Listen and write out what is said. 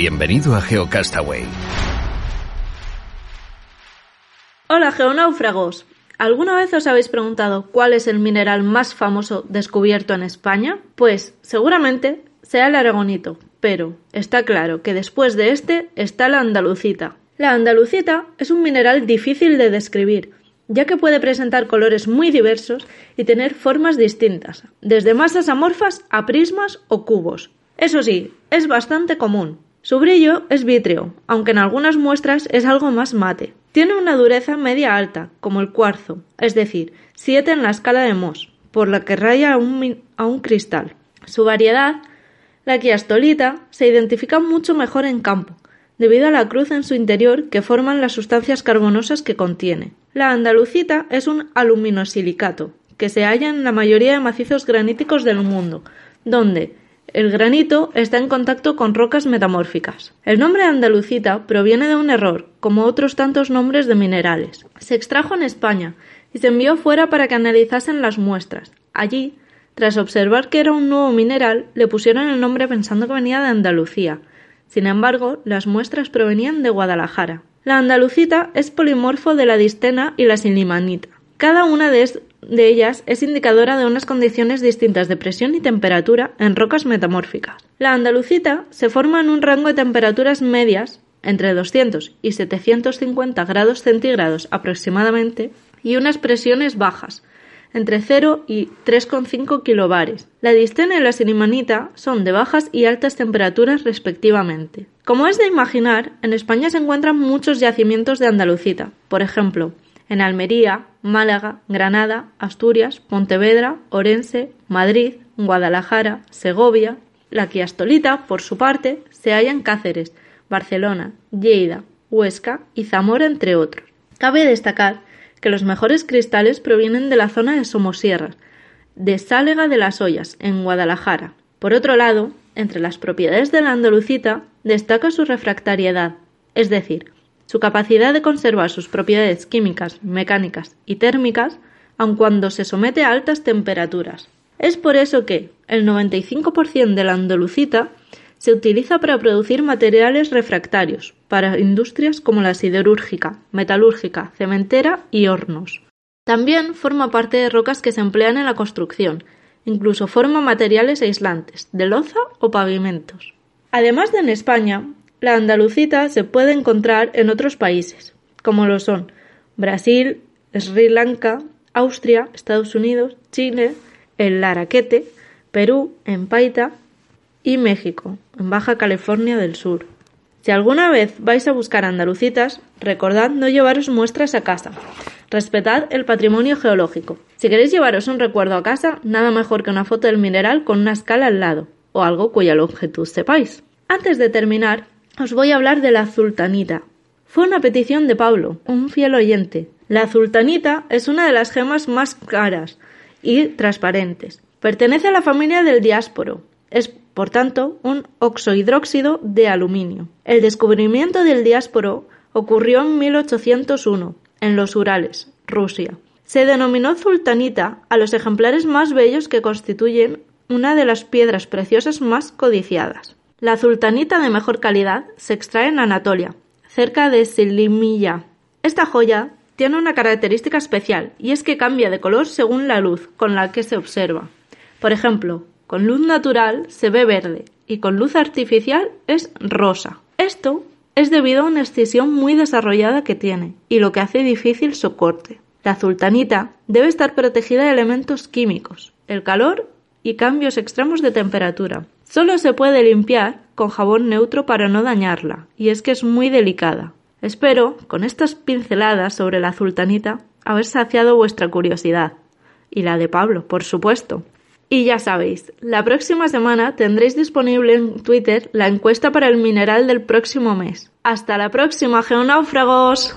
Bienvenido a GeoCastaway. Hola geonáufragos. ¿Alguna vez os habéis preguntado cuál es el mineral más famoso descubierto en España? Pues seguramente sea el aragonito, pero está claro que después de este está la andalucita. La andalucita es un mineral difícil de describir, ya que puede presentar colores muy diversos y tener formas distintas, desde masas amorfas a prismas o cubos. Eso sí, es bastante común, su brillo es vítreo, aunque en algunas muestras es algo más mate. Tiene una dureza media alta, como el cuarzo, es decir, 7 en la escala de Mohs, por la que raya a un, cristal. Su variedad, la quiastolita, se identifica mucho mejor en campo, debido a la cruz en su interior que forman las sustancias carbonosas que contiene. La andalucita es un aluminosilicato, que se halla en la mayoría de macizos graníticos del mundo, donde, el granito está en contacto con rocas metamórficas. El nombre andalucita proviene de un error, como otros tantos nombres de minerales. Se extrajo en España y se envió fuera para que analizasen las muestras. Allí, tras observar que era un nuevo mineral, le pusieron el nombre pensando que venía de Andalucía. Sin embargo, las muestras provenían de Guadalajara. La andalucita es polimorfo de la distena y la silimanita. Cada una de, de ellas es indicadora de unas condiciones distintas de presión y temperatura en rocas metamórficas. La andalucita se forma en un rango de temperaturas medias entre 200 y 750 grados centígrados aproximadamente y unas presiones bajas entre 0 y 3,5 kilobares. La distena y la silimanita son de bajas y altas temperaturas respectivamente. Como es de imaginar, en España se encuentran muchos yacimientos de andalucita, por ejemplo, en Almería, Málaga, Granada, Asturias, Pontevedra, Orense, Madrid, Guadalajara, Segovia. La quiastolita, por su parte, se halla en Cáceres, Barcelona, Lleida, Huesca y Zamora, entre otros. Cabe destacar que los mejores cristales provienen de la zona de Somosierra, de Sálega de las Ollas, en Guadalajara. Por otro lado, entre las propiedades de la andalucita destaca su refractariedad, es decir, su capacidad de conservar sus propiedades químicas, mecánicas y térmicas aun cuando se somete a altas temperaturas. Es por eso que el 95% de la andalucita se utiliza para producir materiales refractarios para industrias como la siderúrgica, metalúrgica, cementera y hornos. También forma parte de rocas que se emplean en la construcción, incluso forma materiales aislantes, de loza o pavimentos. Además de en España, la andalucita se puede encontrar en otros países, como lo son Brasil, Sri Lanka, Austria, Estados Unidos, Chile, el Laraquete, Perú, en Paita y México, en Baja California del Sur. Si alguna vez vais a buscar andalucitas, recordad no llevaros muestras a casa. Respetad el patrimonio geológico. Si queréis llevaros un recuerdo a casa, nada mejor que una foto del mineral con una escala al lado, o algo cuya longitud sepáis. Antes de terminar, os voy a hablar de la azultanita. Fue una petición de Pablo, un fiel oyente. La azultanita es una de las gemas más caras y transparentes. Pertenece a la familia del diásporo. Es, por tanto, un oxohidróxido de aluminio. El descubrimiento del diásporo ocurrió en 1801, en los Urales, Rusia. Se denominó zultanita a los ejemplares más bellos que constituyen una de las piedras preciosas más codiciadas. La zultanita de mejor calidad se extrae en Anatolia, cerca de Silimilla. Esta joya tiene una característica especial y es que cambia de color según la luz con la que se observa. Por ejemplo, con luz natural se ve verde y con luz artificial es rosa. Esto es debido a una excisión muy desarrollada que tiene y lo que hace difícil su corte. La zultanita debe estar protegida de elementos químicos, el calor y cambios extremos de temperatura, Solo se puede limpiar con jabón neutro para no dañarla, y es que es muy delicada. Espero, con estas pinceladas sobre la azultanita, haber saciado vuestra curiosidad. Y la de Pablo, por supuesto. Y ya sabéis, la próxima semana tendréis disponible en Twitter la encuesta para el mineral del próximo mes. Hasta la próxima, geonáufragos.